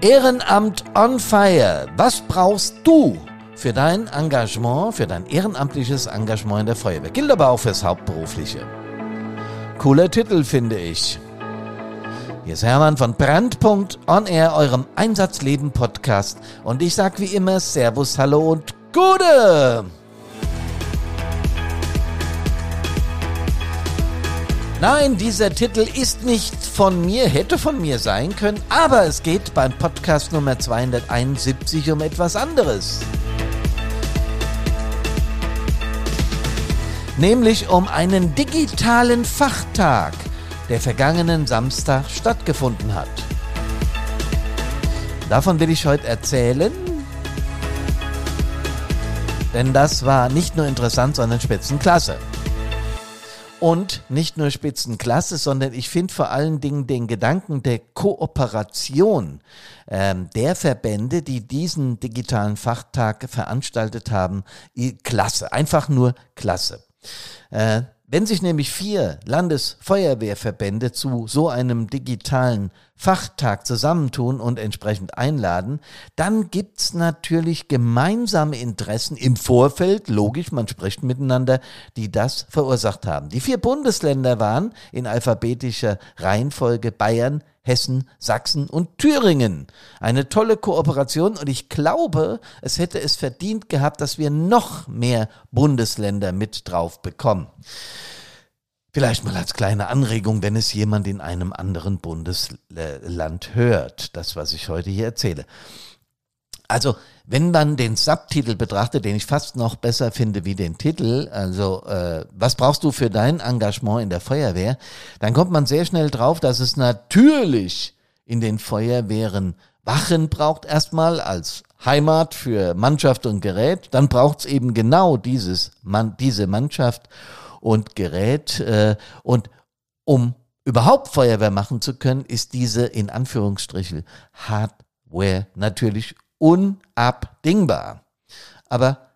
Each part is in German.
Ehrenamt on Fire. Was brauchst du für dein Engagement, für dein ehrenamtliches Engagement in der Feuerwehr? Gilt aber auch fürs Hauptberufliche. Cooler Titel, finde ich. Hier ist Hermann von Brandpunkt On Air, eurem Einsatzleben Podcast. Und ich sag wie immer Servus, Hallo und Gute! Nein, dieser Titel ist nicht von mir, hätte von mir sein können, aber es geht beim Podcast Nummer 271 um etwas anderes. Nämlich um einen digitalen Fachtag, der vergangenen Samstag stattgefunden hat. Davon will ich heute erzählen, denn das war nicht nur interessant, sondern spitzenklasse. Und nicht nur Spitzenklasse, sondern ich finde vor allen Dingen den Gedanken der Kooperation ähm, der Verbände, die diesen digitalen Fachtag veranstaltet haben, klasse. Einfach nur klasse. Äh, wenn sich nämlich vier Landesfeuerwehrverbände zu so einem digitalen Fachtag zusammentun und entsprechend einladen, dann gibt's natürlich gemeinsame Interessen im Vorfeld, logisch, man spricht miteinander, die das verursacht haben. Die vier Bundesländer waren in alphabetischer Reihenfolge Bayern, Hessen, Sachsen und Thüringen. Eine tolle Kooperation und ich glaube, es hätte es verdient gehabt, dass wir noch mehr Bundesländer mit drauf bekommen. Vielleicht mal als kleine Anregung, wenn es jemand in einem anderen Bundesland hört, das, was ich heute hier erzähle. Also, wenn man den Subtitel betrachtet, den ich fast noch besser finde wie den Titel, also äh, was brauchst du für dein Engagement in der Feuerwehr, dann kommt man sehr schnell drauf, dass es natürlich in den Feuerwehren Wachen braucht erstmal als Heimat für Mannschaft und Gerät, dann braucht es eben genau dieses, man, diese Mannschaft und Gerät äh, und um überhaupt Feuerwehr machen zu können, ist diese in Anführungsstrichen Hardware natürlich unabdingbar. Aber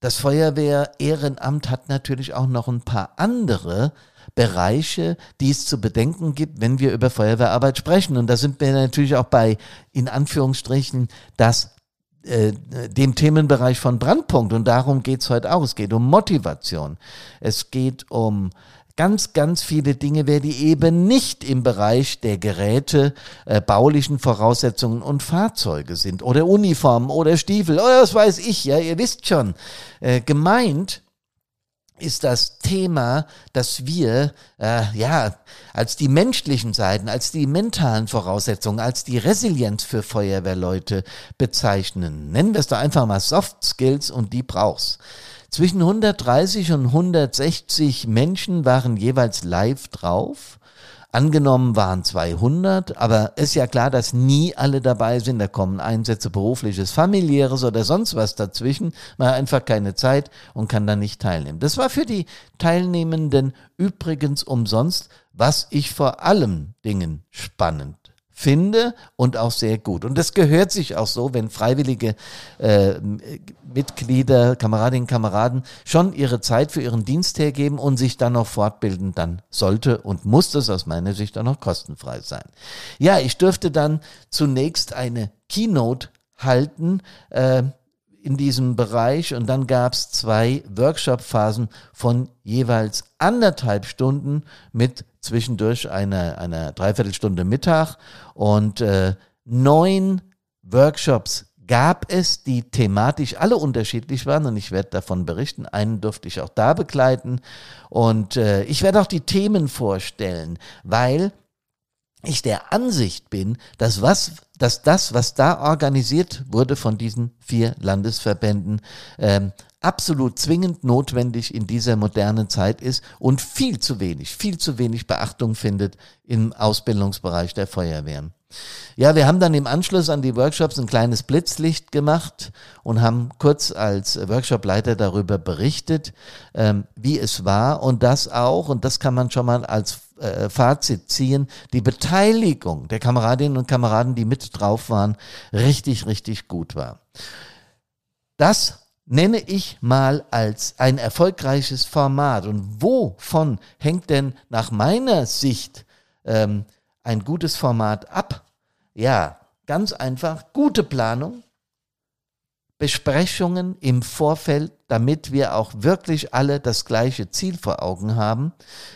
das Feuerwehr-Ehrenamt hat natürlich auch noch ein paar andere Bereiche, die es zu bedenken gibt, wenn wir über Feuerwehrarbeit sprechen. Und da sind wir natürlich auch bei, in Anführungsstrichen, das äh, dem Themenbereich von Brandpunkt. Und darum geht's heute auch. Es geht um Motivation. Es geht um ganz, ganz viele Dinge, wer die eben nicht im Bereich der Geräte, äh, baulichen Voraussetzungen und Fahrzeuge sind oder Uniformen oder Stiefel oder was weiß ich, ja, ihr wisst schon, äh, gemeint ist das Thema, dass wir äh, ja als die menschlichen Seiten, als die mentalen Voraussetzungen, als die Resilienz für Feuerwehrleute bezeichnen. Nennen wir es doch einfach mal Soft Skills und die brauchst. Zwischen 130 und 160 Menschen waren jeweils live drauf. Angenommen waren 200, aber ist ja klar, dass nie alle dabei sind. Da kommen Einsätze berufliches, familiäres oder sonst was dazwischen. Man hat einfach keine Zeit und kann dann nicht teilnehmen. Das war für die Teilnehmenden übrigens umsonst, was ich vor allem Dingen spannend finde und auch sehr gut. Und das gehört sich auch so, wenn freiwillige äh, Mitglieder, Kameradinnen, Kameraden schon ihre Zeit für ihren Dienst hergeben und sich dann noch fortbilden, dann sollte und muss das aus meiner Sicht auch noch kostenfrei sein. Ja, ich dürfte dann zunächst eine Keynote halten. Äh, in diesem Bereich und dann gab es zwei Workshop-Phasen von jeweils anderthalb Stunden mit zwischendurch einer, einer Dreiviertelstunde Mittag. Und äh, neun Workshops gab es, die thematisch alle unterschiedlich waren. Und ich werde davon berichten. Einen durfte ich auch da begleiten. Und äh, ich werde auch die Themen vorstellen, weil ich der Ansicht bin, dass was, dass das, was da organisiert wurde von diesen vier Landesverbänden, ähm, absolut zwingend notwendig in dieser modernen Zeit ist und viel zu wenig, viel zu wenig Beachtung findet im Ausbildungsbereich der Feuerwehren. Ja, wir haben dann im Anschluss an die Workshops ein kleines Blitzlicht gemacht und haben kurz als Workshopleiter darüber berichtet, ähm, wie es war und das auch, und das kann man schon mal als äh, Fazit ziehen, die Beteiligung der Kameradinnen und Kameraden, die mit drauf waren, richtig, richtig gut war. Das nenne ich mal als ein erfolgreiches Format. Und wovon hängt denn nach meiner Sicht ähm, ein gutes Format ab? Ja, ganz einfach gute Planung, Besprechungen im Vorfeld, damit wir auch wirklich alle das gleiche Ziel vor Augen haben.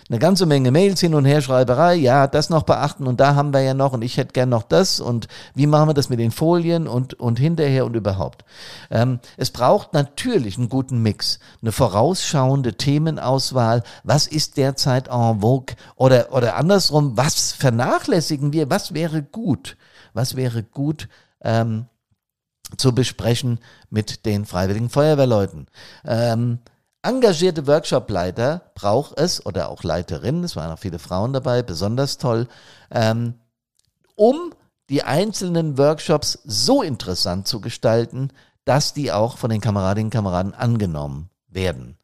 Eine ganze Menge Mails hin und her, Schreiberei, ja, das noch beachten und da haben wir ja noch und ich hätte gern noch das und wie machen wir das mit den Folien und, und hinterher und überhaupt. Ähm, es braucht natürlich einen guten Mix, eine vorausschauende Themenauswahl, was ist derzeit en vogue oder, oder andersrum, was vernachlässigen wir, was wäre gut, was wäre gut, ähm, zu besprechen mit den freiwilligen Feuerwehrleuten. Ähm, engagierte Workshopleiter braucht es, oder auch Leiterinnen, es waren auch viele Frauen dabei, besonders toll, ähm, um die einzelnen Workshops so interessant zu gestalten, dass die auch von den Kameradinnen und Kameraden angenommen werden.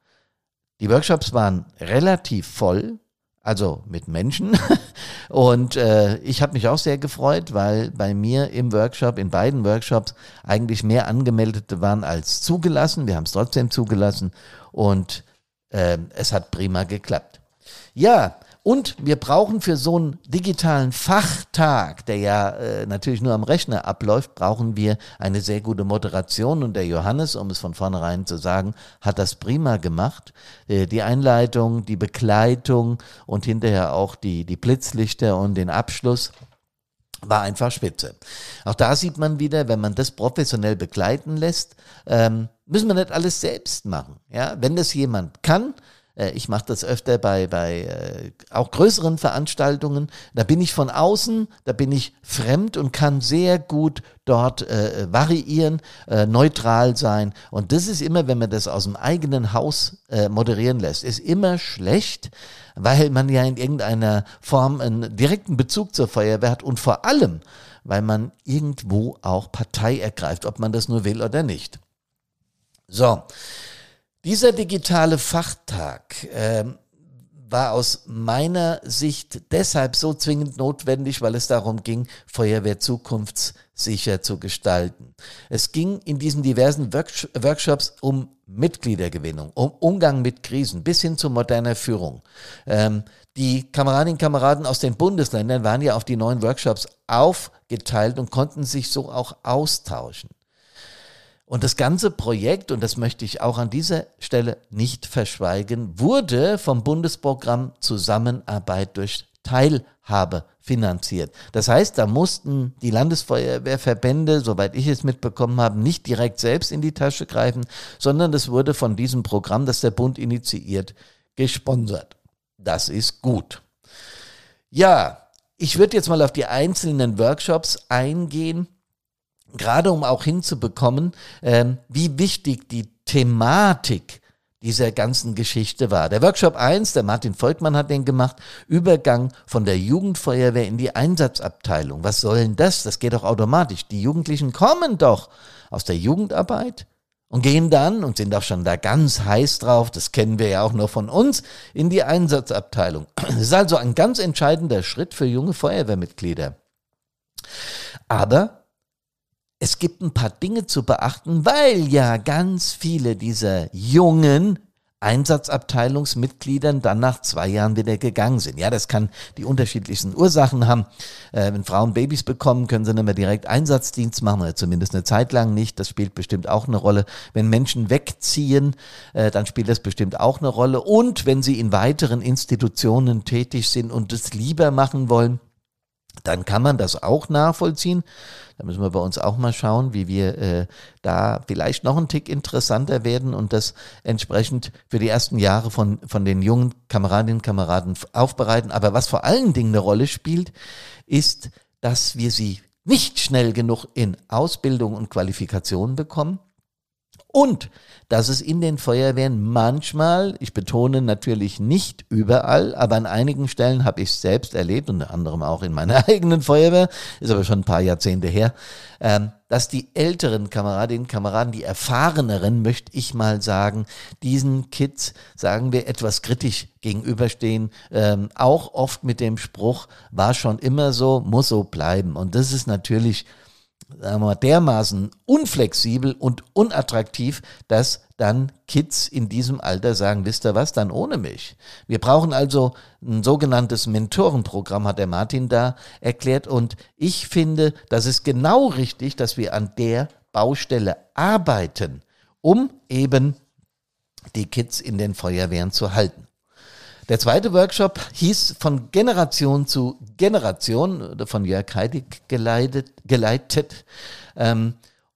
Die Workshops waren relativ voll, also mit Menschen. Und äh, ich habe mich auch sehr gefreut, weil bei mir im Workshop, in beiden Workshops, eigentlich mehr Angemeldete waren als zugelassen. Wir haben es trotzdem zugelassen und äh, es hat prima geklappt. Ja, und wir brauchen für so einen digitalen Fachtag, der ja äh, natürlich nur am Rechner abläuft, brauchen wir eine sehr gute Moderation. Und der Johannes, um es von vornherein zu sagen, hat das prima gemacht. Äh, die Einleitung, die Begleitung und hinterher auch die, die Blitzlichter und den Abschluss war einfach spitze. Auch da sieht man wieder, wenn man das professionell begleiten lässt, ähm, müssen wir nicht alles selbst machen. Ja, wenn das jemand kann, äh, ich mache das öfter bei, bei äh, auch größeren Veranstaltungen. Da bin ich von außen, da bin ich fremd und kann sehr gut dort äh, variieren, äh, neutral sein. Und das ist immer, wenn man das aus dem eigenen Haus äh, moderieren lässt, ist immer schlecht, weil man ja in irgendeiner Form einen direkten Bezug zur Feuerwehr hat und vor allem, weil man irgendwo auch Partei ergreift, ob man das nur will oder nicht. So, dieser digitale Fachtag äh, war aus meiner Sicht deshalb so zwingend notwendig, weil es darum ging, Feuerwehr zukunftssicher zu gestalten. Es ging in diesen diversen Workshops um Mitgliedergewinnung, um Umgang mit Krisen bis hin zu moderner Führung. Ähm, die Kameradinnen und Kameraden aus den Bundesländern waren ja auf die neuen Workshops aufgeteilt und konnten sich so auch austauschen. Und das ganze Projekt, und das möchte ich auch an dieser Stelle nicht verschweigen, wurde vom Bundesprogramm Zusammenarbeit durch Teilhabe finanziert. Das heißt, da mussten die Landesfeuerwehrverbände, soweit ich es mitbekommen habe, nicht direkt selbst in die Tasche greifen, sondern es wurde von diesem Programm, das der Bund initiiert, gesponsert. Das ist gut. Ja, ich würde jetzt mal auf die einzelnen Workshops eingehen gerade um auch hinzubekommen, ähm, wie wichtig die Thematik dieser ganzen Geschichte war. Der Workshop 1, der Martin Volkmann hat den gemacht, Übergang von der Jugendfeuerwehr in die Einsatzabteilung. Was soll denn das? Das geht doch automatisch. Die Jugendlichen kommen doch aus der Jugendarbeit und gehen dann und sind auch schon da ganz heiß drauf, das kennen wir ja auch nur von uns, in die Einsatzabteilung. Das ist also ein ganz entscheidender Schritt für junge Feuerwehrmitglieder. Aber es gibt ein paar Dinge zu beachten, weil ja ganz viele dieser jungen Einsatzabteilungsmitgliedern dann nach zwei Jahren wieder gegangen sind. Ja, das kann die unterschiedlichsten Ursachen haben. Äh, wenn Frauen Babys bekommen, können sie nicht mehr direkt Einsatzdienst machen oder zumindest eine Zeit lang nicht. Das spielt bestimmt auch eine Rolle. Wenn Menschen wegziehen, äh, dann spielt das bestimmt auch eine Rolle. Und wenn sie in weiteren Institutionen tätig sind und es lieber machen wollen, dann kann man das auch nachvollziehen. Da müssen wir bei uns auch mal schauen, wie wir äh, da vielleicht noch einen Tick interessanter werden und das entsprechend für die ersten Jahre von, von den jungen Kameradinnen und Kameraden aufbereiten. Aber was vor allen Dingen eine Rolle spielt, ist, dass wir sie nicht schnell genug in Ausbildung und Qualifikation bekommen und dass es in den Feuerwehren manchmal, ich betone natürlich nicht überall, aber an einigen Stellen habe ich es selbst erlebt, unter anderem auch in meiner eigenen Feuerwehr, ist aber schon ein paar Jahrzehnte her, ähm, dass die älteren Kameradinnen und Kameraden, die erfahreneren, möchte ich mal sagen, diesen Kids, sagen wir, etwas kritisch gegenüberstehen, ähm, auch oft mit dem Spruch, war schon immer so, muss so bleiben. Und das ist natürlich sagen wir mal, dermaßen unflexibel und unattraktiv, dass dann Kids in diesem Alter sagen, wisst ihr was, dann ohne mich. Wir brauchen also ein sogenanntes Mentorenprogramm, hat der Martin da erklärt. Und ich finde, das ist genau richtig, dass wir an der Baustelle arbeiten, um eben die Kids in den Feuerwehren zu halten. Der zweite Workshop hieß von Generation zu Generation, von Jörg Heidig geleitet. geleitet. Ähm,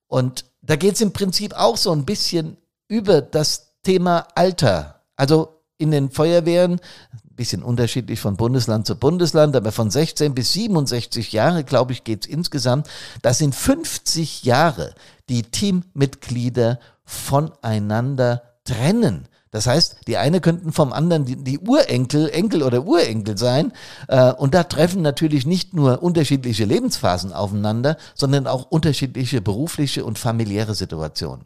und da geht es im Prinzip auch so ein bisschen über das Thema Alter. Also in den Feuerwehren, ein bisschen unterschiedlich von Bundesland zu Bundesland, aber von 16 bis 67 Jahre, glaube ich, geht es insgesamt. Das sind 50 Jahre, die Teammitglieder voneinander trennen. Das heißt, die eine könnten vom anderen die, die Urenkel, Enkel oder Urenkel sein. Äh, und da treffen natürlich nicht nur unterschiedliche Lebensphasen aufeinander, sondern auch unterschiedliche berufliche und familiäre Situationen.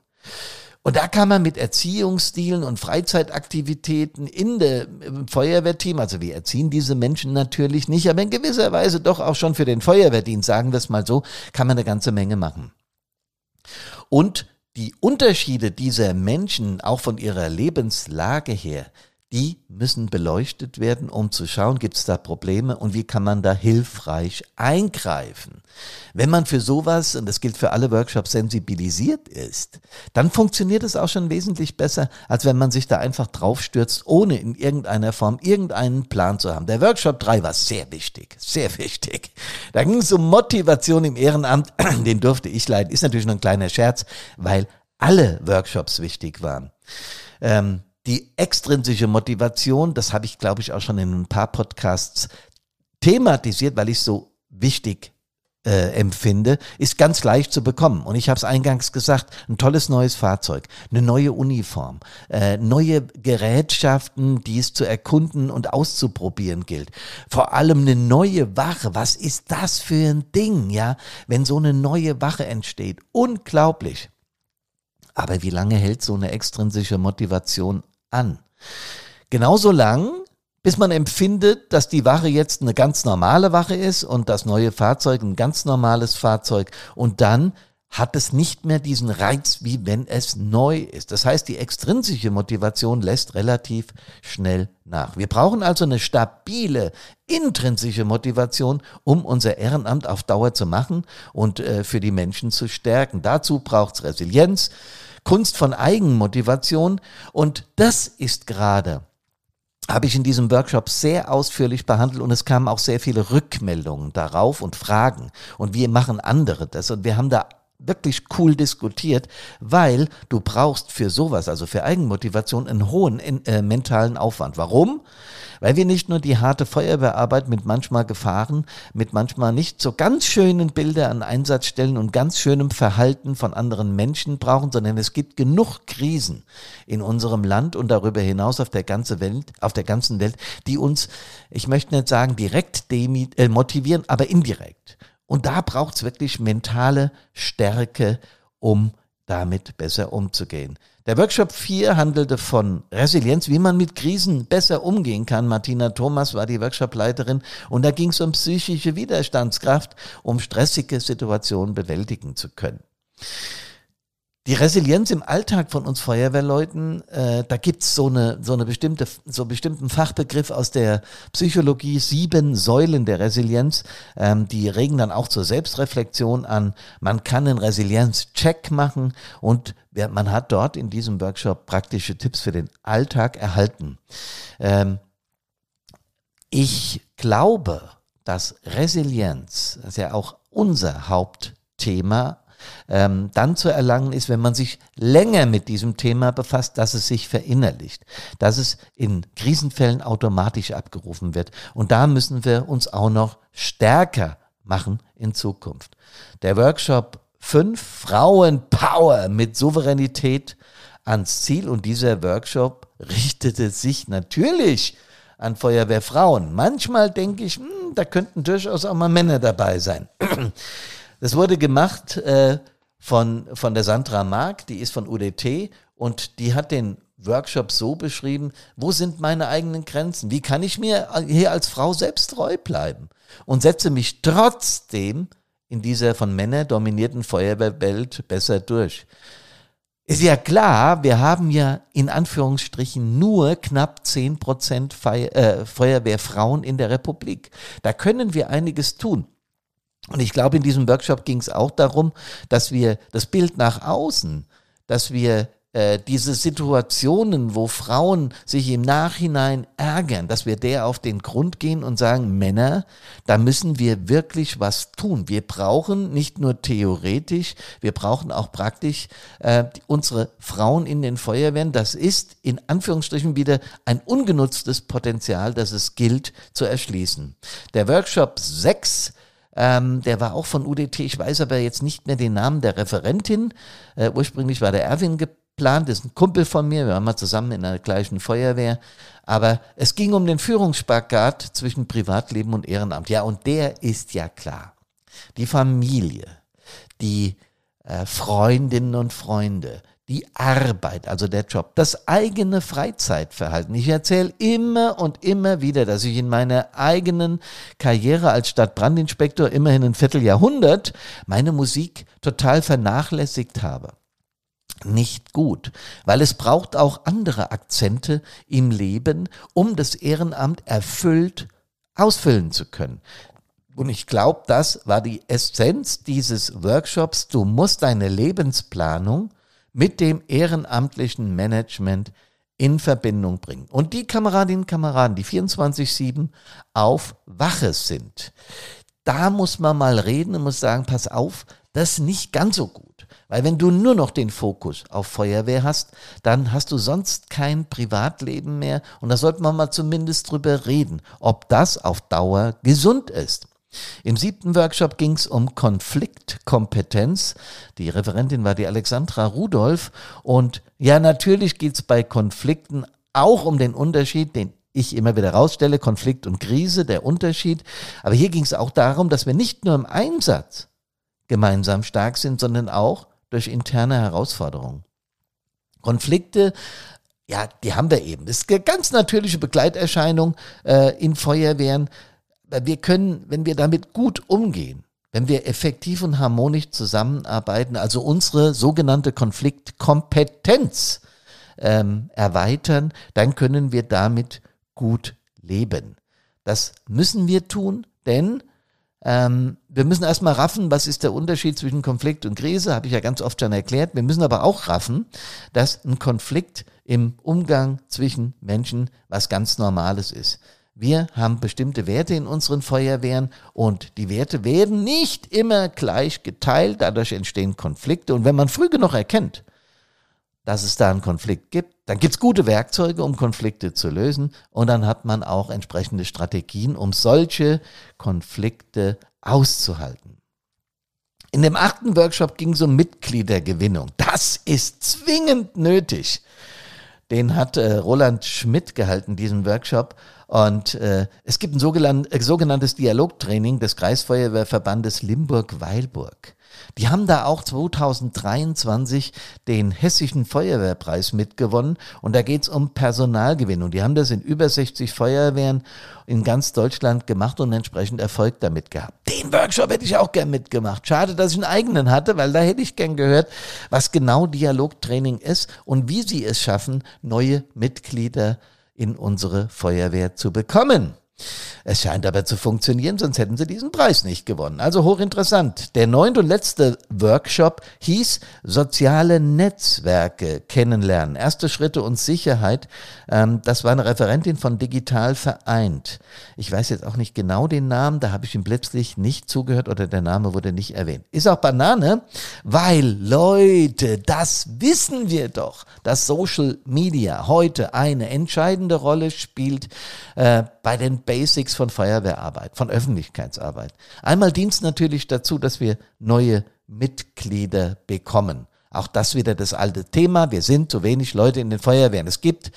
Und da kann man mit Erziehungsstilen und Freizeitaktivitäten in der Feuerwehrteam, also wir erziehen diese Menschen natürlich nicht, aber in gewisser Weise doch auch schon für den Feuerwehrdienst, sagen wir es mal so, kann man eine ganze Menge machen. Und die Unterschiede dieser Menschen, auch von ihrer Lebenslage her, die müssen beleuchtet werden, um zu schauen, gibt es da Probleme und wie kann man da hilfreich eingreifen. Wenn man für sowas, und das gilt für alle Workshops, sensibilisiert ist, dann funktioniert es auch schon wesentlich besser, als wenn man sich da einfach draufstürzt, ohne in irgendeiner Form irgendeinen Plan zu haben. Der Workshop 3 war sehr wichtig, sehr wichtig. Da ging es um Motivation im Ehrenamt, den durfte ich leiten. Ist natürlich nur ein kleiner Scherz, weil alle Workshops wichtig waren. Ähm, die extrinsische Motivation, das habe ich, glaube ich, auch schon in ein paar Podcasts thematisiert, weil ich es so wichtig äh, empfinde, ist ganz leicht zu bekommen. Und ich habe es eingangs gesagt, ein tolles neues Fahrzeug, eine neue Uniform, äh, neue Gerätschaften, die es zu erkunden und auszuprobieren gilt. Vor allem eine neue Wache. Was ist das für ein Ding, ja? Wenn so eine neue Wache entsteht. Unglaublich. Aber wie lange hält so eine extrinsische Motivation an. Genauso lang, bis man empfindet, dass die Wache jetzt eine ganz normale Wache ist und das neue Fahrzeug ein ganz normales Fahrzeug und dann hat es nicht mehr diesen Reiz, wie wenn es neu ist. Das heißt, die extrinsische Motivation lässt relativ schnell nach. Wir brauchen also eine stabile, intrinsische Motivation, um unser Ehrenamt auf Dauer zu machen und äh, für die Menschen zu stärken. Dazu braucht es Resilienz, Kunst von Eigenmotivation. Und das ist gerade habe ich in diesem Workshop sehr ausführlich behandelt und es kamen auch sehr viele Rückmeldungen darauf und Fragen. Und wie machen andere das? Und wir haben da wirklich cool diskutiert, weil du brauchst für sowas, also für Eigenmotivation, einen hohen äh, mentalen Aufwand. Warum? Weil wir nicht nur die harte Feuerwehrarbeit mit manchmal Gefahren, mit manchmal nicht so ganz schönen Bilder an Einsatzstellen und ganz schönem Verhalten von anderen Menschen brauchen, sondern es gibt genug Krisen in unserem Land und darüber hinaus auf der ganzen Welt, auf der ganzen Welt, die uns, ich möchte nicht sagen direkt äh, motivieren, aber indirekt. Und da braucht es wirklich mentale Stärke, um damit besser umzugehen. Der Workshop 4 handelte von Resilienz, wie man mit Krisen besser umgehen kann. Martina Thomas war die Workshopleiterin und da ging es um psychische Widerstandskraft, um stressige Situationen bewältigen zu können. Die Resilienz im Alltag von uns Feuerwehrleuten, äh, da gibt's so eine, so eine bestimmte, so einen bestimmten Fachbegriff aus der Psychologie, sieben Säulen der Resilienz, ähm, die regen dann auch zur Selbstreflexion an. Man kann einen Resilienzcheck machen und man hat dort in diesem Workshop praktische Tipps für den Alltag erhalten. Ähm, ich glaube, dass Resilienz, das ist ja auch unser Hauptthema ähm, dann zu erlangen ist, wenn man sich länger mit diesem Thema befasst, dass es sich verinnerlicht, dass es in Krisenfällen automatisch abgerufen wird. Und da müssen wir uns auch noch stärker machen in Zukunft. Der Workshop 5 Frauenpower mit Souveränität ans Ziel und dieser Workshop richtete sich natürlich an Feuerwehrfrauen. Manchmal denke ich, hm, da könnten durchaus auch mal Männer dabei sein. Das wurde gemacht äh, von, von der Sandra Mark, die ist von UDT und die hat den Workshop so beschrieben, wo sind meine eigenen Grenzen? Wie kann ich mir hier als Frau selbst treu bleiben? Und setze mich trotzdem in dieser von Männern dominierten Feuerwehrwelt besser durch. ist ja klar, wir haben ja in Anführungsstrichen nur knapp zehn Prozent äh, Feuerwehrfrauen in der Republik. Da können wir einiges tun. Und ich glaube, in diesem Workshop ging es auch darum, dass wir das Bild nach außen, dass wir äh, diese Situationen, wo Frauen sich im Nachhinein ärgern, dass wir der auf den Grund gehen und sagen, Männer, da müssen wir wirklich was tun. Wir brauchen nicht nur theoretisch, wir brauchen auch praktisch äh, unsere Frauen in den Feuerwehren. Das ist in Anführungsstrichen wieder ein ungenutztes Potenzial, das es gilt zu erschließen. Der Workshop 6 ähm, der war auch von UDT, ich weiß aber jetzt nicht mehr den Namen der Referentin. Äh, ursprünglich war der Erwin geplant, ist ein Kumpel von mir, wir waren mal zusammen in der gleichen Feuerwehr. Aber es ging um den Führungsspagat zwischen Privatleben und Ehrenamt. Ja, und der ist ja klar. Die Familie, die äh, Freundinnen und Freunde, die Arbeit, also der Job, das eigene Freizeitverhalten. Ich erzähle immer und immer wieder, dass ich in meiner eigenen Karriere als Stadtbrandinspektor immerhin ein Vierteljahrhundert meine Musik total vernachlässigt habe. Nicht gut, weil es braucht auch andere Akzente im Leben, um das Ehrenamt erfüllt ausfüllen zu können. Und ich glaube, das war die Essenz dieses Workshops. Du musst deine Lebensplanung mit dem ehrenamtlichen Management in Verbindung bringen. Und die Kameradinnen und Kameraden, die 24-7 auf Wache sind, da muss man mal reden und muss sagen, pass auf, das ist nicht ganz so gut. Weil wenn du nur noch den Fokus auf Feuerwehr hast, dann hast du sonst kein Privatleben mehr. Und da sollte man mal zumindest drüber reden, ob das auf Dauer gesund ist. Im siebten Workshop ging es um Konfliktkompetenz. Die Referentin war die Alexandra Rudolph. Und ja, natürlich geht es bei Konflikten auch um den Unterschied, den ich immer wieder rausstelle, Konflikt und Krise, der Unterschied. Aber hier ging es auch darum, dass wir nicht nur im Einsatz gemeinsam stark sind, sondern auch durch interne Herausforderungen. Konflikte ja, die haben wir eben. Das ist eine ganz natürliche Begleiterscheinung äh, in Feuerwehren wir können, wenn wir damit gut umgehen, wenn wir effektiv und harmonisch zusammenarbeiten, also unsere sogenannte Konfliktkompetenz ähm, erweitern, dann können wir damit gut leben. Das müssen wir tun, denn ähm, wir müssen erstmal raffen, was ist der Unterschied zwischen Konflikt und Krise, habe ich ja ganz oft schon erklärt. Wir müssen aber auch raffen, dass ein Konflikt im Umgang zwischen Menschen was ganz Normales ist. Wir haben bestimmte Werte in unseren Feuerwehren und die Werte werden nicht immer gleich geteilt. Dadurch entstehen Konflikte. Und wenn man früh genug erkennt, dass es da einen Konflikt gibt, dann gibt es gute Werkzeuge, um Konflikte zu lösen. Und dann hat man auch entsprechende Strategien, um solche Konflikte auszuhalten. In dem achten Workshop ging es um Mitgliedergewinnung. Das ist zwingend nötig. Den hat äh, Roland Schmidt gehalten, diesen Workshop. Und äh, es gibt ein äh, sogenanntes Dialogtraining des Kreisfeuerwehrverbandes Limburg-Weilburg. Die haben da auch 2023 den Hessischen Feuerwehrpreis mitgewonnen und da geht's um Personalgewinnung. Die haben das in über 60 Feuerwehren in ganz Deutschland gemacht und entsprechend Erfolg damit gehabt. Den Workshop hätte ich auch gern mitgemacht. Schade, dass ich einen eigenen hatte, weil da hätte ich gern gehört, was genau Dialogtraining ist und wie sie es schaffen, neue Mitglieder in unsere Feuerwehr zu bekommen. Es scheint aber zu funktionieren, sonst hätten sie diesen Preis nicht gewonnen. Also hochinteressant. Der neunte und letzte Workshop hieß Soziale Netzwerke kennenlernen. Erste Schritte und Sicherheit. Ähm, das war eine Referentin von Digital Vereint. Ich weiß jetzt auch nicht genau den Namen, da habe ich ihm plötzlich nicht zugehört oder der Name wurde nicht erwähnt. Ist auch Banane, weil Leute, das wissen wir doch, dass Social Media heute eine entscheidende Rolle spielt äh, bei den Basics von Feuerwehrarbeit, von Öffentlichkeitsarbeit. Einmal dient es natürlich dazu, dass wir neue Mitglieder bekommen. Auch das wieder das alte Thema. Wir sind zu wenig Leute in den Feuerwehren. Es gibt,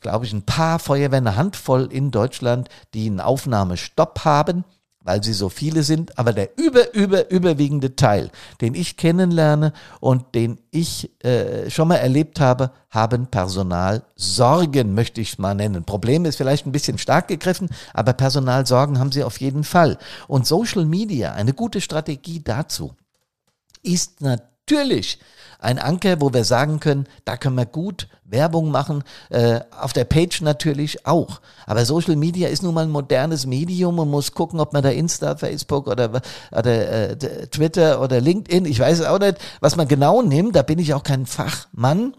glaube ich, ein paar Feuerwehren, eine Handvoll in Deutschland, die einen Aufnahmestopp haben weil sie so viele sind, aber der über, über, überwiegende Teil, den ich kennenlerne und den ich äh, schon mal erlebt habe, haben Personalsorgen, möchte ich es mal nennen. Problem ist vielleicht ein bisschen stark gegriffen, aber Personalsorgen haben sie auf jeden Fall. Und Social Media, eine gute Strategie dazu, ist natürlich ein Anker, wo wir sagen können, da können wir gut Werbung machen, äh, auf der Page natürlich auch. Aber Social Media ist nun mal ein modernes Medium und muss gucken, ob man da Insta, Facebook oder, oder äh, Twitter oder LinkedIn, ich weiß auch nicht, was man genau nimmt, da bin ich auch kein Fachmann.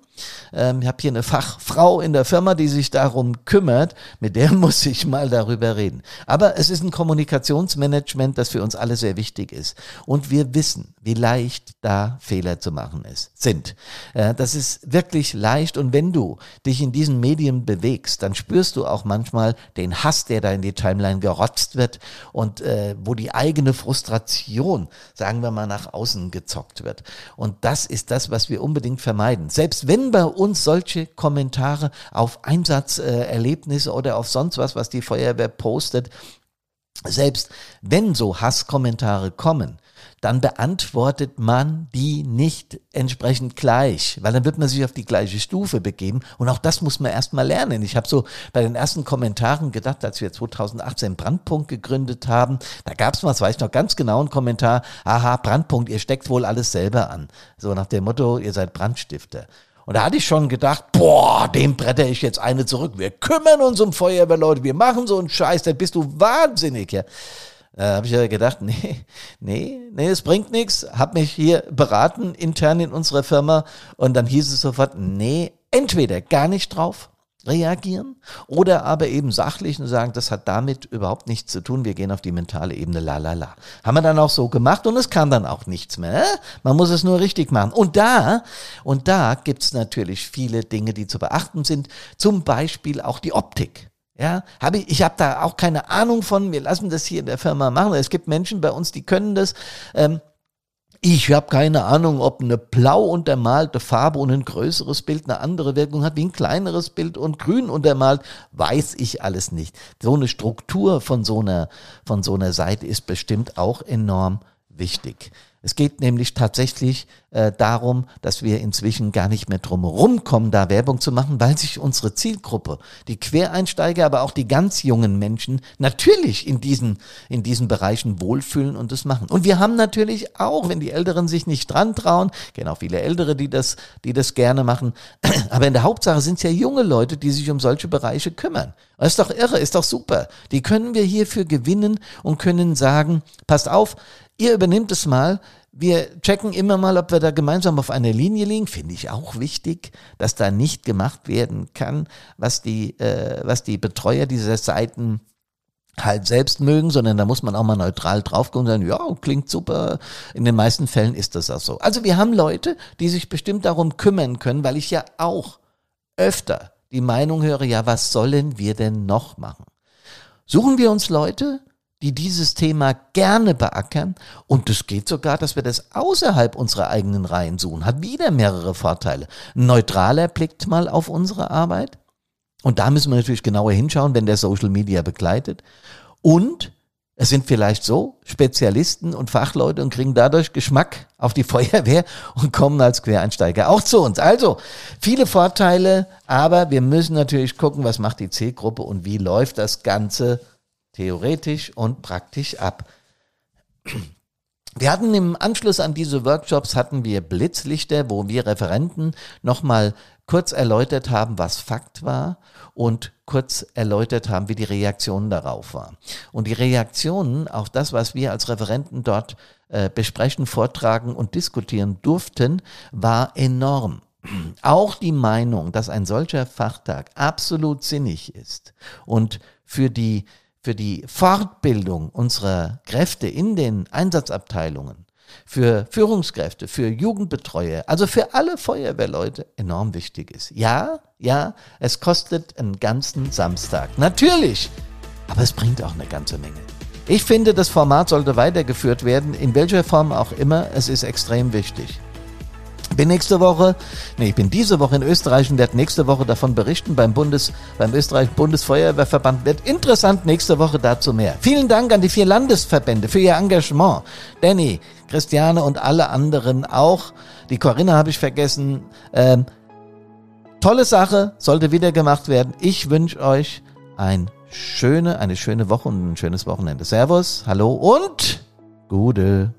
Ähm, ich habe hier eine Fachfrau in der Firma, die sich darum kümmert. Mit der muss ich mal darüber reden. Aber es ist ein Kommunikationsmanagement, das für uns alle sehr wichtig ist. Und wir wissen, wie leicht da Fehler zu machen ist, sind. Äh, das ist wirklich leicht. Und wenn du dich in diesen Medien bewegst, dann spürst du auch manchmal den Hass, der da in die Timeline gerotzt wird und äh, wo die eigene Frustration, sagen wir mal, nach außen gezockt wird. Und das ist das, was wir unbedingt vermeiden. Selbst wenn bei uns solche Kommentare auf Einsatzerlebnisse äh, oder auf sonst was, was die Feuerwehr postet, selbst wenn so Hasskommentare kommen, dann beantwortet man die nicht entsprechend gleich, weil dann wird man sich auf die gleiche Stufe begeben und auch das muss man erstmal lernen. Ich habe so bei den ersten Kommentaren gedacht, als wir 2018 Brandpunkt gegründet haben, da gab es mal, das weiß ich noch ganz genau, einen Kommentar, aha, Brandpunkt, ihr steckt wohl alles selber an. So nach dem Motto, ihr seid Brandstifter. Und da hatte ich schon gedacht, boah, dem bretter ich jetzt eine zurück. Wir kümmern uns um Feuerwehrleute, wir machen so einen Scheiß, dann bist du wahnsinnig. Ja. Da habe ich ja gedacht, nee, nee, nee, es bringt nichts. Hab mich hier beraten intern in unserer Firma und dann hieß es sofort, nee, entweder gar nicht drauf reagieren oder aber eben sachlich und sagen, das hat damit überhaupt nichts zu tun, wir gehen auf die mentale Ebene, la la la. Haben wir dann auch so gemacht und es kam dann auch nichts mehr. Ne? Man muss es nur richtig machen. Und da, und da gibt's natürlich viele Dinge, die zu beachten sind, zum Beispiel auch die Optik. Ja, habe ich, ich habe da auch keine Ahnung von. Wir lassen das hier in der Firma machen. Es gibt Menschen bei uns, die können das. Ähm, ich habe keine Ahnung, ob eine blau untermalte Farbe und ein größeres Bild eine andere Wirkung hat wie ein kleineres Bild und grün untermalt, weiß ich alles nicht. So eine Struktur von so einer, von so einer Seite ist bestimmt auch enorm wichtig. Es geht nämlich tatsächlich äh, darum, dass wir inzwischen gar nicht mehr drum rumkommen, da Werbung zu machen, weil sich unsere Zielgruppe, die Quereinsteiger, aber auch die ganz jungen Menschen natürlich in diesen, in diesen Bereichen wohlfühlen und das machen. Und wir haben natürlich auch, wenn die Älteren sich nicht dran trauen, kennen auch viele Ältere, die das, die das gerne machen, aber in der Hauptsache sind es ja junge Leute, die sich um solche Bereiche kümmern. Das ist doch irre, ist doch super. Die können wir hierfür gewinnen und können sagen, passt auf, Ihr übernehmt es mal. Wir checken immer mal, ob wir da gemeinsam auf einer Linie liegen. Finde ich auch wichtig, dass da nicht gemacht werden kann, was die, äh, was die Betreuer dieser Seiten halt selbst mögen, sondern da muss man auch mal neutral drauf gucken und sagen, ja, klingt super. In den meisten Fällen ist das auch so. Also wir haben Leute, die sich bestimmt darum kümmern können, weil ich ja auch öfter die Meinung höre, ja, was sollen wir denn noch machen? Suchen wir uns Leute, die dieses Thema gerne beackern. Und es geht sogar, dass wir das außerhalb unserer eigenen Reihen suchen. Hat wieder mehrere Vorteile. Neutraler blickt mal auf unsere Arbeit. Und da müssen wir natürlich genauer hinschauen, wenn der Social Media begleitet. Und es sind vielleicht so Spezialisten und Fachleute und kriegen dadurch Geschmack auf die Feuerwehr und kommen als Quereinsteiger auch zu uns. Also viele Vorteile, aber wir müssen natürlich gucken, was macht die Zielgruppe und wie läuft das Ganze theoretisch und praktisch ab. Wir hatten im Anschluss an diese Workshops hatten wir Blitzlichter, wo wir Referenten nochmal kurz erläutert haben, was Fakt war und kurz erläutert haben, wie die Reaktion darauf war. Und die Reaktionen, auch das, was wir als Referenten dort äh, besprechen, vortragen und diskutieren durften, war enorm. Auch die Meinung, dass ein solcher Fachtag absolut sinnig ist und für die für die Fortbildung unserer Kräfte in den Einsatzabteilungen, für Führungskräfte, für Jugendbetreuer, also für alle Feuerwehrleute enorm wichtig ist. Ja, ja, es kostet einen ganzen Samstag. Natürlich, aber es bringt auch eine ganze Menge. Ich finde, das Format sollte weitergeführt werden, in welcher Form auch immer. Es ist extrem wichtig. Bin nächste Woche, nee, ich bin diese Woche in Österreich und werde nächste Woche davon berichten beim Bundes, beim österreichischen Bundesfeuerwehrverband. Wird interessant, nächste Woche dazu mehr. Vielen Dank an die vier Landesverbände für ihr Engagement. Danny, Christiane und alle anderen auch. Die Corinna habe ich vergessen. Ähm, tolle Sache, sollte wieder gemacht werden. Ich wünsche euch ein schöne, eine schöne Woche und ein schönes Wochenende. Servus, hallo und Gute.